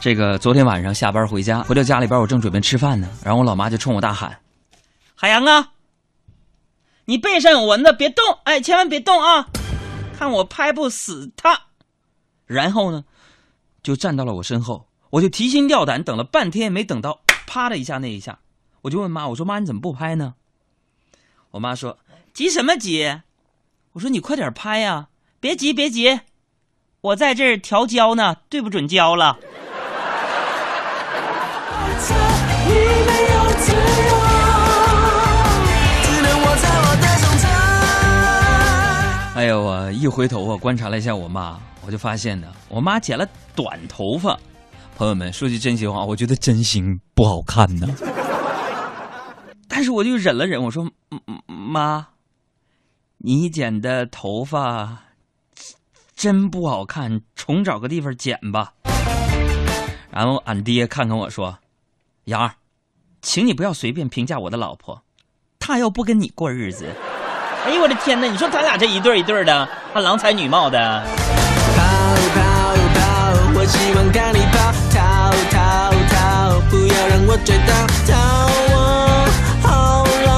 这个昨天晚上下班回家，回到家里边，我正准备吃饭呢，然后我老妈就冲我大喊：“海洋啊，你背上有蚊子，别动！哎，千万别动啊，看我拍不死它。”然后呢，就站到了我身后，我就提心吊胆等了半天，没等到啪的一下那一下，我就问妈：“我说妈，你怎么不拍呢？”我妈说：“急什么急？”我说：“你快点拍呀，别急别急，我在这儿调焦呢，对不准焦了。”哎呦，我一回头啊，观察了一下我妈，我就发现呢，我妈剪了短头发。朋友们，说句真心话，我觉得真心不好看呢。但是我就忍了忍，我说：“妈，你剪的头发真不好看，重找个地方剪吧。”然后俺爹看看我说：“杨儿，请你不要随便评价我的老婆，她要不跟你过日子。”哎呦我的天哪！你说咱俩这一对一对的，还郎才女貌的。跑跑跑，我希望看你跑，逃逃逃，不要让我追到，逃我好浪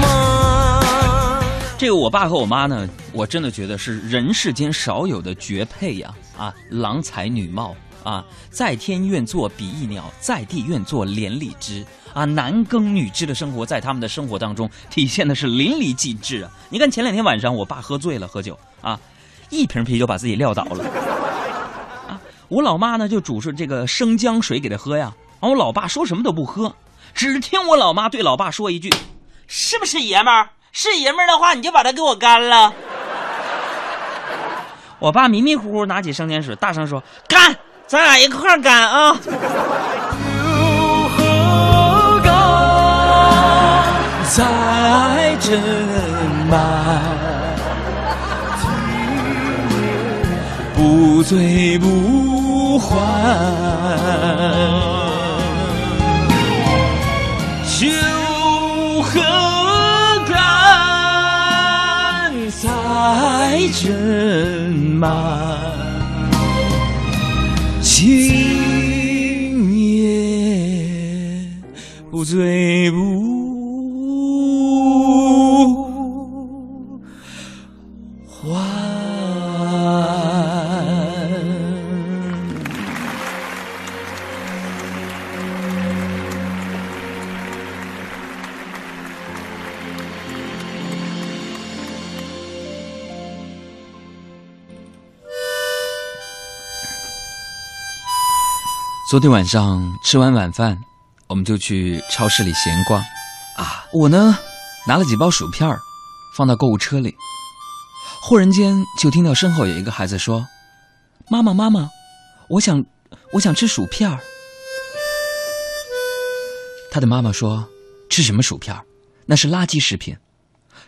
漫。这个我爸和我妈呢，我真的觉得是人世间少有的绝配呀！啊，郎才女貌。啊，在天愿作比翼鸟，在地愿作连理枝。啊，男耕女织的生活在他们的生活当中体现的是淋漓尽致啊！你看前两天晚上，我爸喝醉了喝酒啊，一瓶啤酒把自己撂倒了。啊，我老妈呢就煮出这个生姜水给他喝呀。啊，我老爸说什么都不喝，只听我老妈对老爸说一句：“是不是爷们儿？是爷们儿的话，你就把它给我干了。”我爸迷迷糊糊拿起生姜水，大声说：“干！”咱俩一块干啊！如何干才真满？不醉不还。酒何干才真满？今夜不醉。昨天晚上吃完晚饭，我们就去超市里闲逛，啊，我呢拿了几包薯片放到购物车里。忽然间就听到身后有一个孩子说：“妈妈，妈妈，我想，我想吃薯片他的妈妈说：“吃什么薯片那是垃圾食品，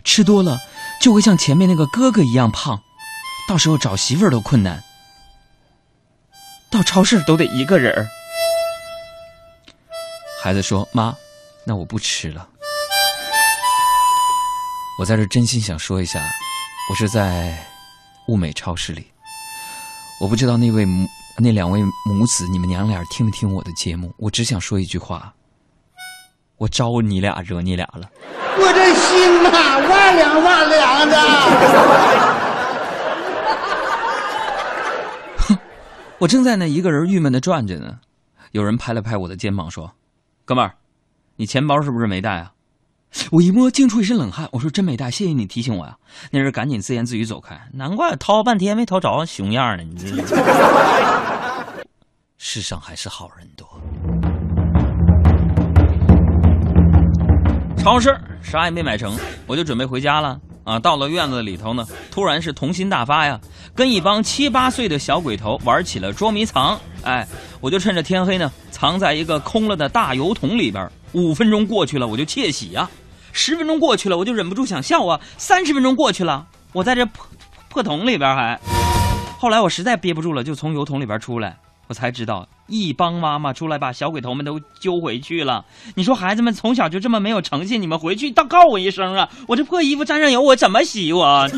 吃多了就会像前面那个哥哥一样胖，到时候找媳妇儿都困难。”到超市都得一个人儿。孩子说：“妈，那我不吃了。”我在这真心想说一下，我是在物美超市里。我不知道那位母那两位母子，你们娘俩听没听我的节目？我只想说一句话：我招你俩惹你俩了。我这心呐，万凉万凉的。我正在那一个人郁闷的转着呢，有人拍了拍我的肩膀说：“哥们儿，你钱包是不是没带啊？”我一摸，惊出一身冷汗。我说：“真没带，谢谢你提醒我呀。”那人赶紧自言自语走开。难怪掏半天没掏着，熊样呢！你这 世上还是好人多。超市啥也没买成，我就准备回家了。啊，到了院子里头呢，突然是童心大发呀，跟一帮七八岁的小鬼头玩起了捉迷藏。哎，我就趁着天黑呢，藏在一个空了的大油桶里边。五分钟过去了，我就窃喜呀；十分钟过去了，我就忍不住想笑啊；三十分钟过去了，我在这破破桶里边还。后来我实在憋不住了，就从油桶里边出来。我才知道，一帮妈妈出来把小鬼头们都揪回去了。你说孩子们从小就这么没有诚信，你们回去倒告我一声啊！我这破衣服沾上油，我怎么洗我？